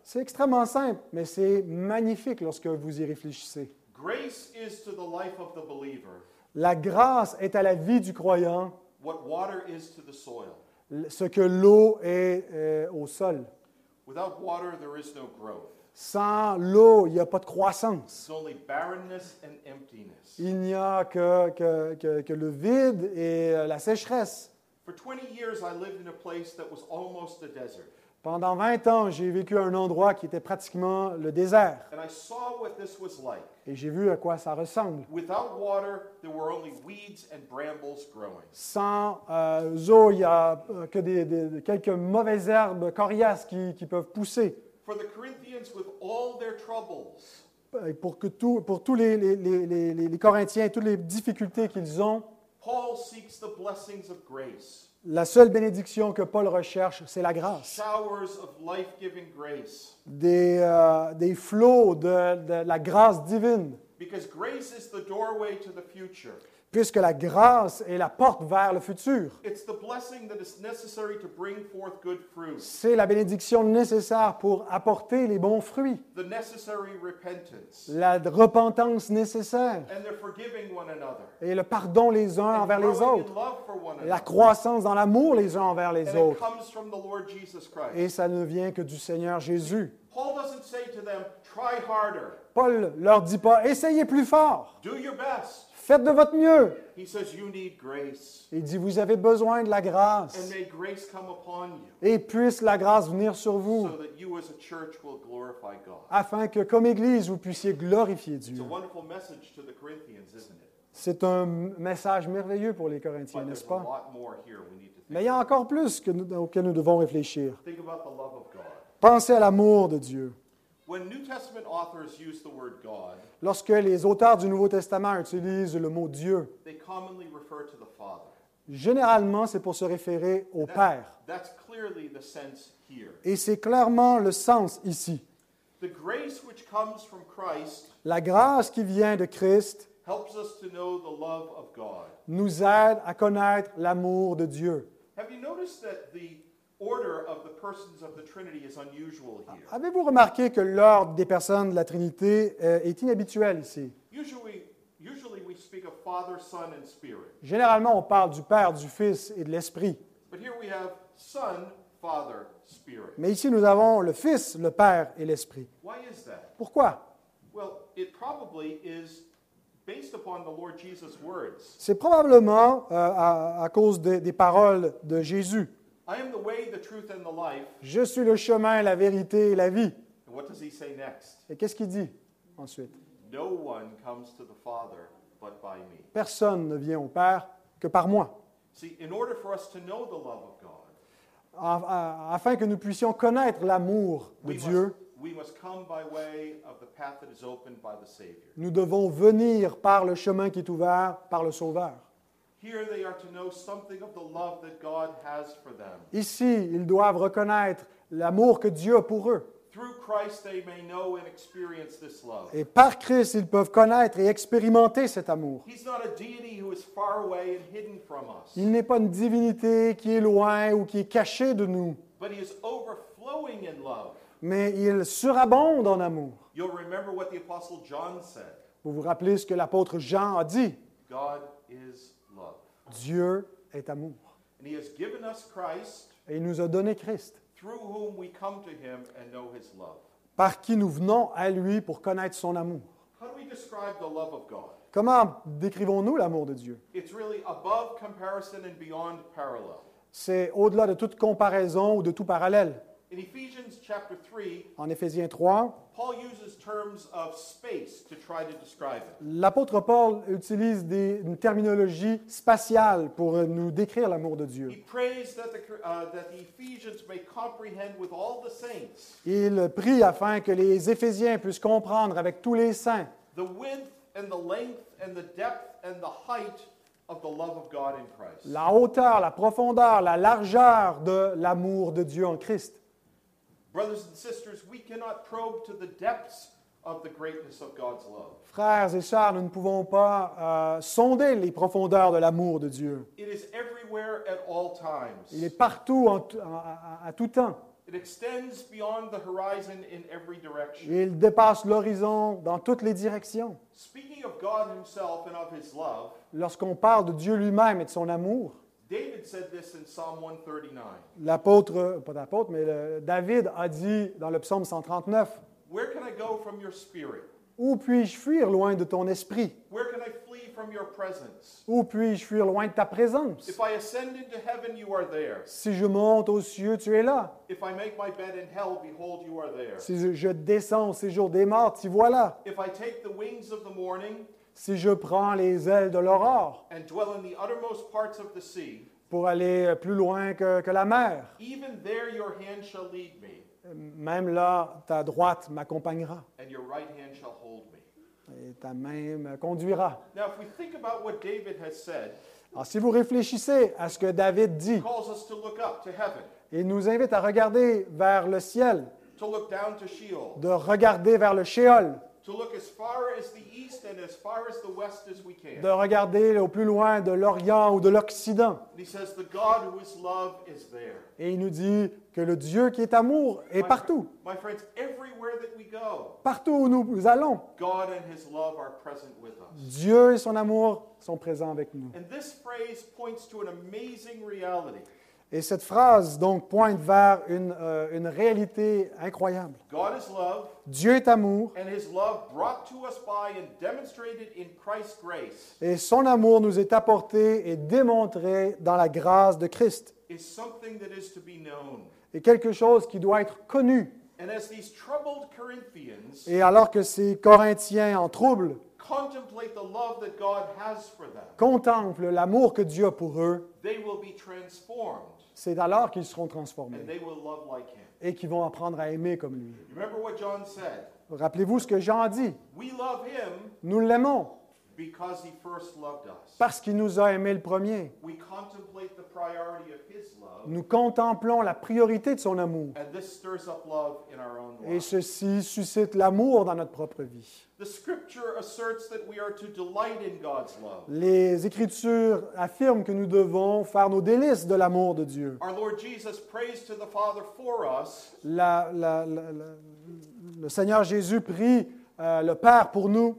C'est extrêmement simple, mais c'est magnifique lorsque vous y réfléchissez. La grâce est à la vie du croyant what water is to the soil. ce que l'eau est euh, au sol. Without water, there is no growth. Sans l'eau, il n'y a pas de croissance. Il n'y a que, que- que- que le vide et euh, la sécheresse. For 20 years, I lived in a place that was almost a desert. Pendant 20 ans, j'ai vécu à un endroit qui était pratiquement le désert. And I saw what this was like. Et j'ai vu à quoi ça ressemble. Without water, there were only weeds and brambles growing. Sans euh, eau, il n'y a euh, que des, des- quelques mauvaises herbes coriaces qui, qui peuvent pousser. For the Corinthians, with all their troubles, Pour, que tout- pour tous les, les- les- les- les- Corinthiens, toutes les difficultés qu'ils ont, Paul seeks the blessings of grace, la seule bénédiction que Paul recherche, c'est la grâce. Des, euh, des flots de, de la grâce divine. Because grace is the doorway to the future. Puisque la grâce est la porte vers le futur. C'est la bénédiction nécessaire pour apporter les bons fruits. La repentance nécessaire. and the forgiving one another, Et le pardon les uns envers les autres. in love for one Et la croissance dans l'amour les uns envers les autres. Et ça ne vient que du Seigneur Jésus. Paul doesn't say to them, try harder, Paul leur dit pas, essayez plus fort, do your best. Faites de votre mieux. He says, you need grace, Il dit, vous avez besoin de la and grâce. may grace come upon you, Et puisse la grâce venir sur vous, so that you as a church will glorify God. afin que comme Église, vous puissiez glorifier It's Dieu. a wonderful message to the Corinthians, isn't it? C'est un message merveilleux pour les Corinthiens, But n'est-ce there's a pas? lot more here we need to Mais il y a encore plus que nous- auquel nous devons réfléchir. Think about the love of God. Pensez à l'amour de Dieu. When New Testament authors use the word God, Lorsque les auteurs du Nouveau Testament utilisent le mot Dieu, they commonly refer to the Father. généralement, c'est pour se référer au Père. That's clearly the sense here. Et c'est clairement le sens ici. The grace which comes from Christ La grâce qui vient de Christ helps us to know the love of God. nous aide à connaître l'amour de Dieu. Have you noticed that the order of the persons of the Trinity is unusual here? Avez-vous remarqué que l'ordre des personnes de la Trinité euh, est inhabituel ici? Usually, usually we speak of Father, Son, and Spirit. Généralement, on parle du Père, du Fils et de l'Esprit. But here we have Son, Father, Spirit. Mais ici, nous avons le Fils, le Père et l'Esprit. Why is that? Pourquoi? Well, it probably is based upon the Lord Jesus' words. C'est probablement euh, à, à cause des- des paroles de Jésus. I am the way, the truth, and the life. Je suis le chemin, la vérité et la vie. And what does he say next? Et qu'est-ce qu'il dit ensuite? No one comes to the Father but by me. Personne ne vient au Père que par moi. See, in order for us to know the love of God, En- en- afin que nous puissions connaître l'amour de Dieu, must, we must come by way of the path that is opened by the Savior. nous devons venir par le chemin qui est ouvert par le Sauveur. Ici, ils doivent reconnaître l'amour que Dieu a pour eux. Through Christ, they may know and experience this love. Et par Christ, ils peuvent connaître et expérimenter cet amour. He's not a deity who is far away and hidden from us, Il n'est pas une divinité qui est loin ou qui est cachée de nous, but He is overflowing in love. mais il surabonde en amour. You'll remember what the Apostle John said Vous vous rappelez ce que l'apôtre Jean a dit God is. Dieu est amour. And He has given us Christ Et il nous a donné Christ through whom we come to him and know his love. par qui nous venons à lui pour connaître son amour. How do we describe the love of God? Comment décrivons-nous l'amour de Dieu? It's really above comparison and beyond parallel. C'est au-delà de toute comparaison ou de tout parallèle. In Ephesians chapter 3, En Éphésiens 3, Paul uses terms of space to try to describe it. l'apôtre Paul utilise des- une terminologie spatiale pour nous décrire l'amour de Dieu. He prays that the, that the Ephesians may comprehend with all the saints Il prie afin que les Éphésiens puissent comprendre avec tous les saints the width and the length and the depth and the height of the love of God in Christ. la hauteur, la profondeur, la largeur de l'amour de Dieu en Christ. Brothers and sisters, we cannot probe to the depths of the greatness of God's love. Frères et sœurs, nous ne pouvons pas euh, sonder les profondeurs de l'amour de Dieu. It is everywhere at all Il est partout, en à- à- à tout temps. It extends beyond the horizon in every direction. Il dépasse l'horizon dans toutes les directions. Speaking of God Himself and of His love, Lorsqu'on parle de Dieu lui-même et de son amour, David said this in Psalm 139 l'apôtre, pas l'apôtre, mais le- David a dit dans le psaume 139, Where can I go from your spirit? Où puis-je fuir loin de ton esprit? Where can I flee from your presence? Où puis-je fuir loin de ta présence? If I ascend into heaven, you are there. Si je monte aux cieux, tu es là. If I make my bed in hell, behold, you are there. Si je- je descends au séjour des morts, t'y voilà. If I take the wings of the morning Si je prends les ailes de l'aurore and dwell in the uttermost parts of the sea, pour aller plus loin que, que la mer, even there your hand shall lead me, même là, ta droite m'accompagnera and your right hand shall hold me. et ta main me conduira. Now, if we think about what David has said, Alors, si vous réfléchissez à ce que David dit, calls us to look up to heaven, il nous invite à regarder vers le ciel, to look down to Sheol, de regarder vers le Shéol, to look as far as the east and as far as the west as we can. de regarder au plus loin de l'Orient ou de l'Occident. Et il nous dit que le Dieu qui est amour est partout. fri- My friends, everywhere that we go, Partout où nous allons, God and his love are present with us. Dieu et son amour sont présents avec nous. Et cette phrase donc pointe vers une, euh, une réalité incroyable. God is love, Dieu est amour and his love brought to us by and demonstrated in Christ's grace et son amour nous est apporté et démontré dans la grâce de Christ. is something that is to be known. Et quelque chose qui doit être connu. And as these troubled Corinthians Et alors que ces Corinthiens en trouble contemplate the love that God has for them, contemplent l'amour que Dieu a pour eux, they will be transformed c'est alors qu'ils seront transformés et qu'ils vont apprendre à aimer comme lui. Rappelez-vous ce que Jean dit. We love him Nous l'aimons because he first loved us. parce qu'il nous a aimés le premier. We contemplate the priority of his love, Nous contemplons la priorité de son amour. and this stirs up love in our own Et ceci suscite l'amour dans notre propre vie. The scripture asserts that we are to delight in God's love. Les Écritures affirment que nous devons faire nos délices de l'amour de Dieu. Our Lord Jesus prays to the Father for us, La- la- la- la- le Seigneur Jésus prie euh, le Père pour nous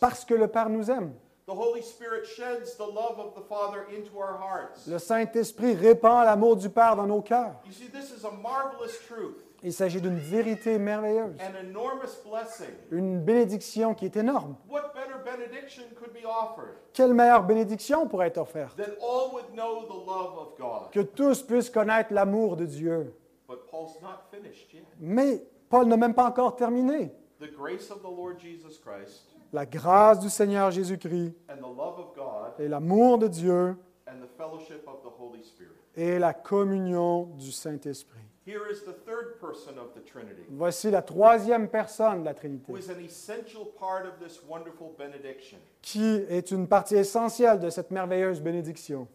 parce que le Père nous aime. The Holy Spirit sheds the love of the Father into our hearts. Le Saint-Esprit répand l'amour du Père dans nos cœurs. You see, this is a marvelous truth, Il s'agit d'une vérité merveilleuse, an enormous blessing. une bénédiction qui est énorme. What better benediction could be offered Quelle meilleure bénédiction pourrait être offerte? that all would know the love of God? Que tous puissent connaître l'amour de Dieu. But Paul's not finished yet. Mais Paul n'a même pas encore terminé. The grace of the Lord Jesus Christ La grâce du Seigneur Jésus-Christ and the love of God et l'amour de Dieu and the fellowship of the Holy Spirit. et la communion du Saint-Esprit. Here is the third person of the Trinity, Voici la troisième personne de la Trinité, who is an essential part of this wonderful benediction. qui est une partie essentielle de cette merveilleuse bénédiction.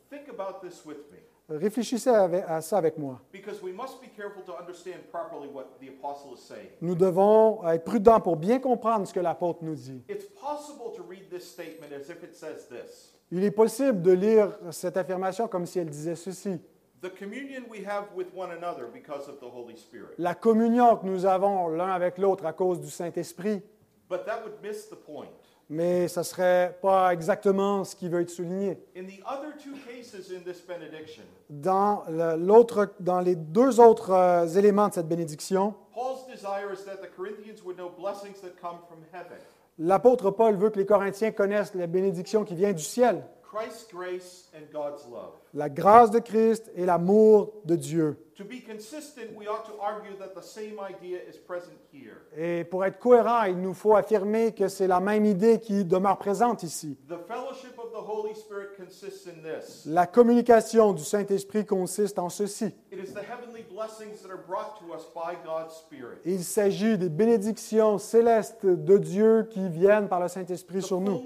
Réfléchissez à ça avec moi. Nous devons être prudents pour bien comprendre ce que l'apôtre nous dit. It's possible to read this statement as if it says this Il est possible de lire cette affirmation comme si elle disait ceci. The communion we have with one another because of the Holy Spirit. La communion que nous avons l'un avec l'autre à cause du Saint-Esprit, Mais ça ne serait pas exactement ce qui veut être souligné. Dans, l'autre, dans les deux autres euh, éléments de cette bénédiction, l'apôtre Paul veut que les Corinthiens connaissent la bénédiction qui vient du ciel, Christ's grace and God's love. La grâce de Christ et l'amour de Dieu. To be consistent, we ought to argue that the same idea is present here. Et pour être cohérent, il nous faut affirmer que c'est la même idée qui demeure présente ici. The fellowship of the Holy Spirit consists in this La communication du Saint-Esprit consiste en ceci. it is the heavenly blessings that are brought to us by God's Spirit. Il s'agit des bénédictions célestes de Dieu qui viennent par le Saint-Esprit sur nous.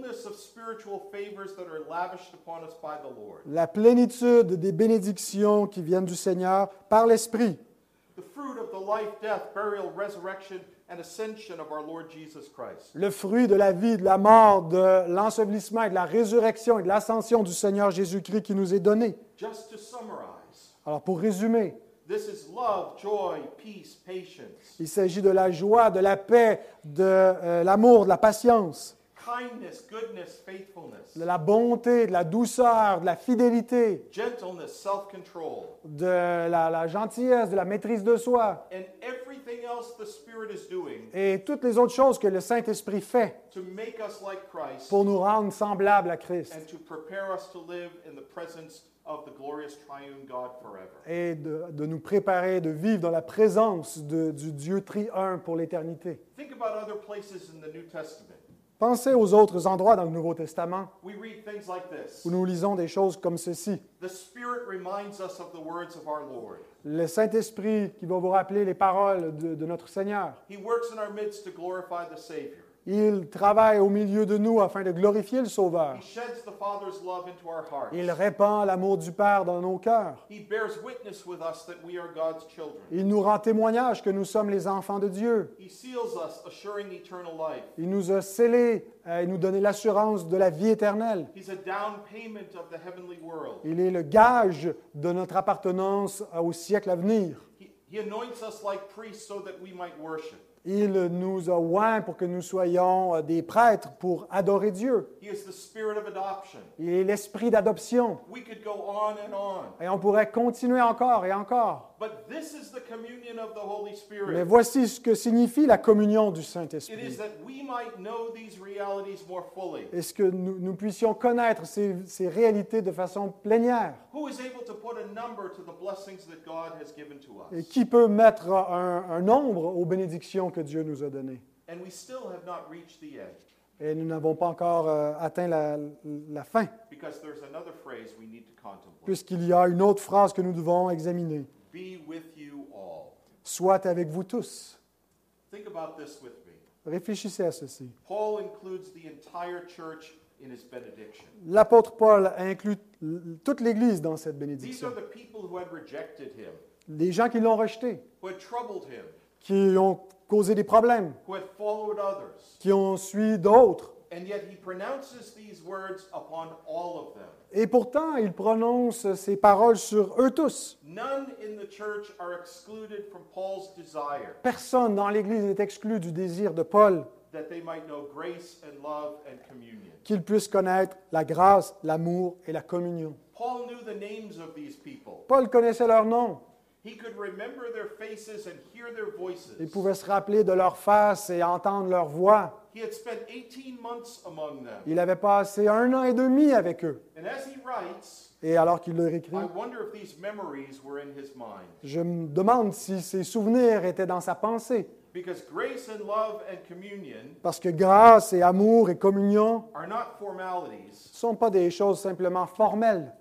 La plénitude des bénédictions qui viennent du Seigneur par l'Esprit. The fruit of the life, death, burial, resurrection, and ascension of our Lord Jesus Christ. Le fruit de la vie, de la mort, de l'ensevelissement et de la résurrection et de l'ascension du Seigneur Jésus-Christ qui nous est donné. Alors pour résumer, this is love, joy, peace, patience, il s'agit de la joie, de la paix, de euh, l'amour, de la patience, kindness, goodness, faithfulness, de la bonté, de la douceur, de la fidélité, gentleness, self control, de la, la gentillesse, de la maîtrise de soi and everything else the Spirit is doing et toutes les autres choses que le Saint-Esprit fait to make us like Christ pour nous rendre semblables à Christ and to prepare us to live in the presence of the glorious triune God forever. et de, de nous préparer, de vivre dans la présence de- du Dieu tri-un pour l'éternité. Think about other places in the New Testament. Pensez aux autres endroits dans le Nouveau Testament où nous lisons des choses comme ceci. The Spirit reminds us of the words of our Lord. Le Saint-Esprit qui va vous rappeler les paroles de, de notre Seigneur. Il travaille au milieu de nous afin de glorifier le Sauveur. Il répand l'amour du Père dans nos cœurs. He bears witness with us that we are God's children. Il nous rend témoignage que nous sommes les enfants de Dieu. He seals us, assuring eternal life. Il nous a scellés euh, et nous donné l'assurance de la vie éternelle. Il est le gage de notre appartenance au siècle à venir. Il nous a oints pour que nous soyons euh, des prêtres pour adorer Dieu. Il est l'esprit d'adoption. Et on pourrait continuer encore et encore. But this is the communion of the Holy Mais Spirit. voici ce que signifie la communion du It is Saint-Esprit. that we might know these realities more fully. Est-ce que nous, nous puissions connaître ces, ces réalités de façon plénière? Who is able to put a number to the blessings that God has given to Et qui peut mettre un, un nombre aux bénédictions que Dieu nous a données? And we still have not reached the end Et nous n'avons pas encore euh, atteint la, la fin, because there's another phrase we need to contemplate. puisqu'il y a une autre phrase que nous devons examiner. Be with you all. Soit avec vous tous. Think about this with me. Réfléchissez à ceci. Paul includes the entire church in his benediction. L'apôtre Paul inclut toute l'Église dans cette These bénédiction. are the people who had rejected him, Les gens qui l'ont rejeté, who had troubled him, qui ont causé des problèmes, who had followed others. qui ont suivi d'autres. And yet he pronounces these words upon all of them. Et pourtant, il prononce ces paroles sur eux tous. None in the church are excluded from Paul's desire Personne dans l'Église n'est exclu du désir de Paul that they might know grace and love and communion. qu'il puisse connaître la grâce, l'amour et la communion. Paul knew the names of these people. Paul connaissait leurs noms. He could remember their faces and hear their voices. Il pouvait se rappeler de leur face et entendre leur voix. He had spent 18 months among them. Il avait passé un an et demi avec eux. And as he writes, Et alors qu'il leur écrit, I wonder if these memories were in his mind. je me demande si ces souvenirs étaient dans sa pensée. Because grace and love and communion Parce que grâce et amour et communion are not formalities, ne sont pas des choses simplement formelles,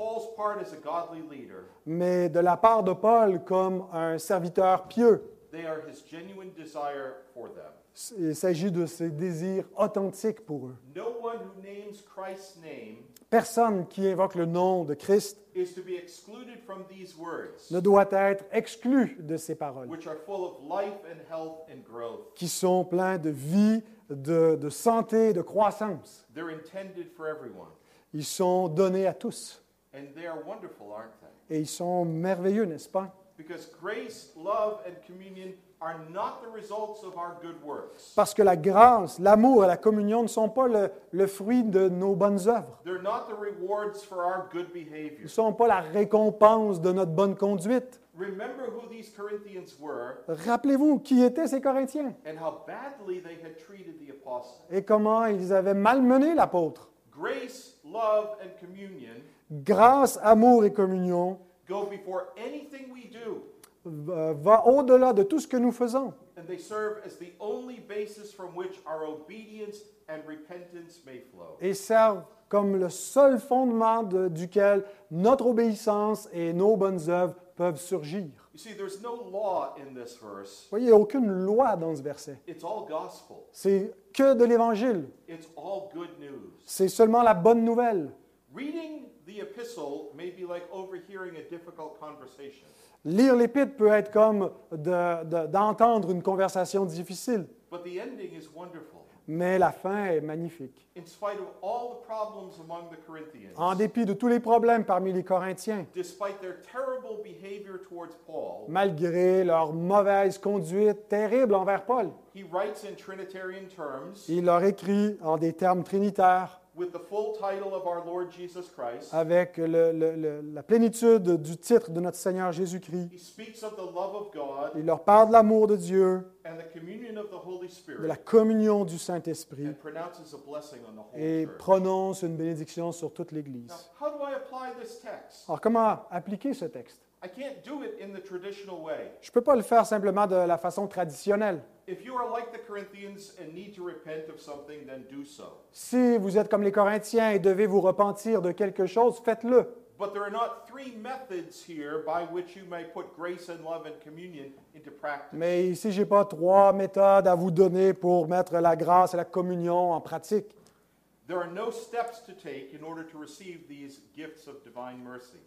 but on Paul's part as a godly leader, mais de la part de Paul comme un serviteur pieux. they are his genuine desire for them. Il s'agit de ses désirs authentiques pour eux. No one who names Christ's name Personne qui invoque le nom de Christ is to be excluded from these words, ne doit être exclu de ces paroles, which are full of life and health and growth. qui sont pleins de vie, de, de santé, de croissance. They're intended for everyone. Ils sont donnés à tous. And they are wonderful, aren't they? Et ils sont merveilleux, n'est-ce pas? Because grace, love, and communion are not the results of our good works. Parce que la grâce, l'amour et la communion ne sont pas le, le fruit de nos bonnes œuvres. They're not the rewards for our good Ils behavior. ne sont pas la récompense de notre bonne conduite. Remember who these Corinthians were Rappelez-vous qui étaient ces Corinthiens and how badly they had treated the apostle. et comment ils avaient malmené l'apôtre. Grace, love, and communion Grâce, amour et communion go before anything we do, va au-delà de tout ce que nous faisons. and they serve as the only basis from which our obedience and repentance may flow. et servent comme le seul fondement de- duquel notre obéissance et nos bonnes œuvres peuvent surgir. You see, there's no law in this verse. Vous voyez, il n'y a aucune loi dans ce verset. It's all gospel. C'est que de l'Évangile. It's all good news. C'est seulement la bonne nouvelle. Reading the epistle may be like overhearing a difficult conversation. Lire l'Épître peut être comme de- de- d'entendre une conversation difficile, But the ending is wonderful. mais la fin est magnifique. In spite of all the problems among the Corinthians, En dépit de tous les problèmes parmi les Corinthiens, despite their terrible behavior towards Paul, malgré leur mauvaise conduite terrible envers Paul, he writes in Trinitarian terms il leur écrit en des termes trinitaires with the full title of our Lord Jesus Christ. avec le- le- le- la plénitude du titre de notre Seigneur Jésus-Christ. He speaks of the love of God Il leur parle de l'amour de Dieu, and the communion of the Holy de la communion du Saint-Esprit and pronounces a blessing on the whole et church. prononce une bénédiction sur toute Now, l'Église. how do I apply this text? Alors comment appliquer ce texte? I can't do it in the traditional way. Je ne peux pas le faire simplement de la façon traditionnelle. If you are like the Corinthians and need to repent of something, then do so. Si vous êtes comme les Corinthiens et devez vous repentir de quelque chose, faites-le. But there are not three methods here by which you may put grace and love and communion into practice. Mais ici, je n'ai pas trois méthodes à vous donner pour mettre la grâce et la communion en pratique.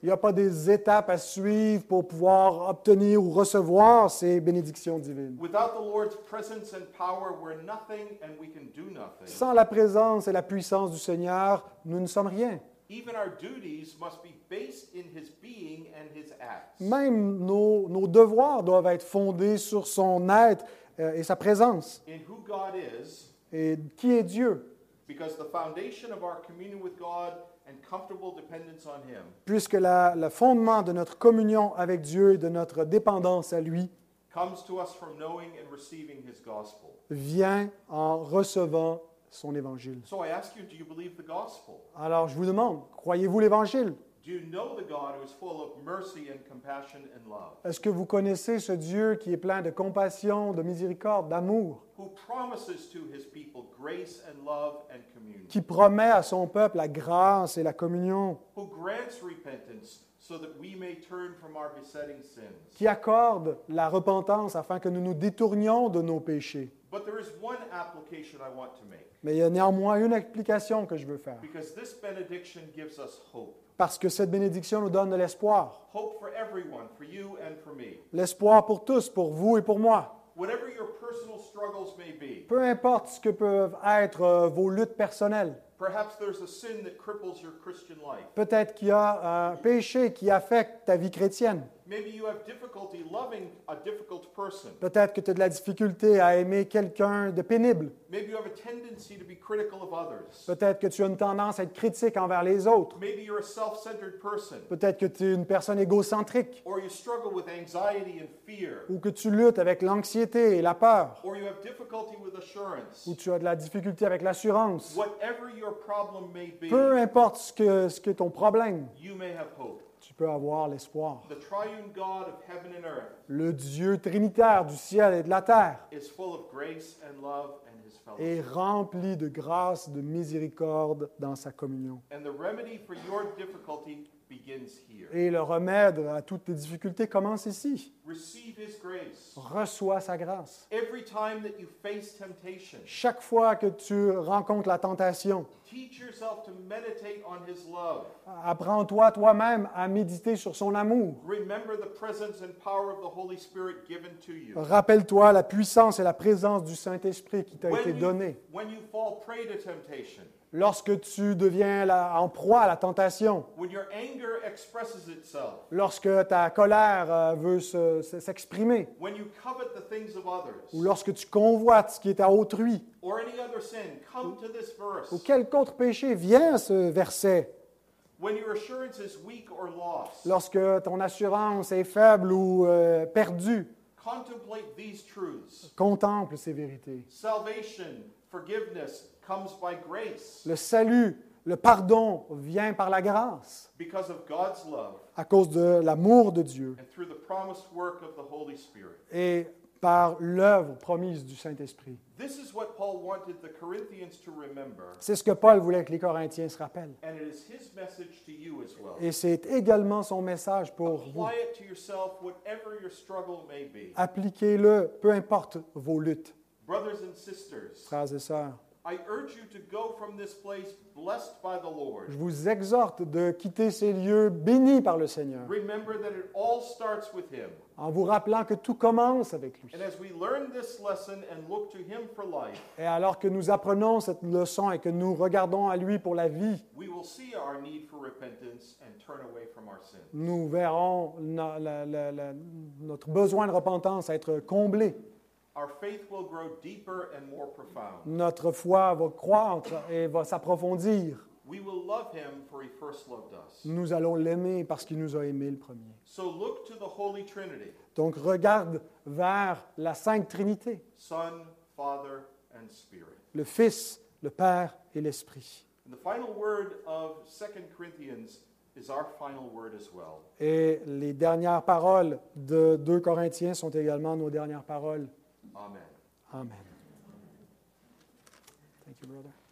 Il n'y a pas des étapes à suivre pour pouvoir obtenir ou recevoir ces bénédictions divines. Without the Lord's presence and power, we're nothing and we can do nothing. Sans la présence et la puissance du Seigneur, nous ne sommes rien. Even our duties must be based in his being and his acts. Même nos, nos devoirs doivent être fondés sur son être euh, et sa présence. In who God is, Et qui est Dieu because the foundation of our communion with God and comfortable dependence on him Puisque la- le fondement de notre communion avec Dieu et de notre dépendance à lui comes to us from knowing and receiving his gospel. vient en recevant son évangile. So I ask you, do you believe the gospel? Alors je vous demande, croyez-vous l'évangile? Do you know the God who is full of mercy and compassion and love, Est-ce que vous connaissez ce Dieu qui est plein de compassion, de miséricorde, d'amour, who promises to his people grace and love and communion, qui promet à son peuple la grâce et la communion, who grants repentance so that we may turn from our besetting sins? qui accorde la repentance afin que nous nous détournions de nos péchés? But there is one application I want to make Mais il y a néanmoins une application que je veux faire. Parce que cette bénédiction nous donne de l'espoir. L'espoir pour tous, pour vous et pour moi. Peu importe ce que peuvent être euh, vos luttes personnelles. Peut-être qu'il y a un péché qui affecte ta vie chrétienne. Maybe you have difficulty loving a difficult person. Peut-être que tu as de la difficulté à aimer quelqu'un de pénible. Maybe you have a tendency to be critical of others. Peut-être que tu as une tendance à être critique envers les autres. Maybe you're a self centered person. Peut-être que tu es une personne égocentrique. Or you struggle with anxiety and fear. Ou que tu luttes avec l'anxiété et la peur. Or you have difficulty with assurance. Ou tu as de la difficulté avec l'assurance. Whatever your problem may be, Peu importe ce que, ce que ton problème, tu peux avoir l'espoir. Le Dieu trinitaire du ciel et de la terre est rempli de grâce, de miséricorde dans sa communion. Et le remède à toutes tes difficultés commence ici. Reçois sa grâce. Chaque fois que tu rencontres la tentation, teach yourself to meditate on his love. apprends-toi toi-même à méditer sur son amour. Remember the presence and power of the Holy Spirit given to you. Rappelle-toi la puissance et la présence du Saint-Esprit qui t'a été donnée. Lorsque tu deviens la- en proie à la tentation, when your anger expresses itself, lorsque ta colère euh, veut se- se- s'exprimer, when you covet the things of others, ou lorsque tu convoites ce qui est à autrui, or any other sin, come to this verse. ou quelque autre péché, viens à ce verset. When your assurance is weak or lost, Lorsque ton assurance est faible ou euh, perdue, contemplate these truths. contemple ces vérités. Salvation, forgiveness Le salut, le pardon vient par la grâce, because of God's love à cause de l'amour de Dieu and through the promised work of the Holy Spirit. et par l'œuvre promise du Saint-Esprit. This is what Paul wanted the Corinthians to remember, C'est ce que Paul voulait que les Corinthiens se rappellent. and it is his message to you as well. Et c'est également son message pour vous. Apply it to yourself, whatever your struggle may be. Appliquez-le, peu importe vos luttes, Brothers and sisters, frères et sœurs. I urge you to go from this place blessed by the Lord. Je vous exhorte de quitter ces lieux bénis par le Seigneur, Remember that it all starts with Him. en vous rappelant que tout commence avec lui. And as we learn this lesson and look to Him for life, Et alors que nous apprenons cette leçon et que nous regardons à lui pour la vie, we will see our need for repentance and turn away from our sin. nous verrons notre besoin de repentance être comblé. Our faith will grow deeper and more profound. Notre foi va croître et va s'approfondir. We will love Him for He first loved us. Nous allons l'aimer parce qu'il nous a aimés le premier. So look to the Holy Trinity Donc regarde vers la Sainte Trinité, Son, Father, and Spirit. le Fils, le Père et l'Esprit. And the final word of 2 Corinthians is our final word as well. Et les dernières paroles de 2 Corinthiens sont également nos dernières paroles. Amen. Amen. Thank you, brother.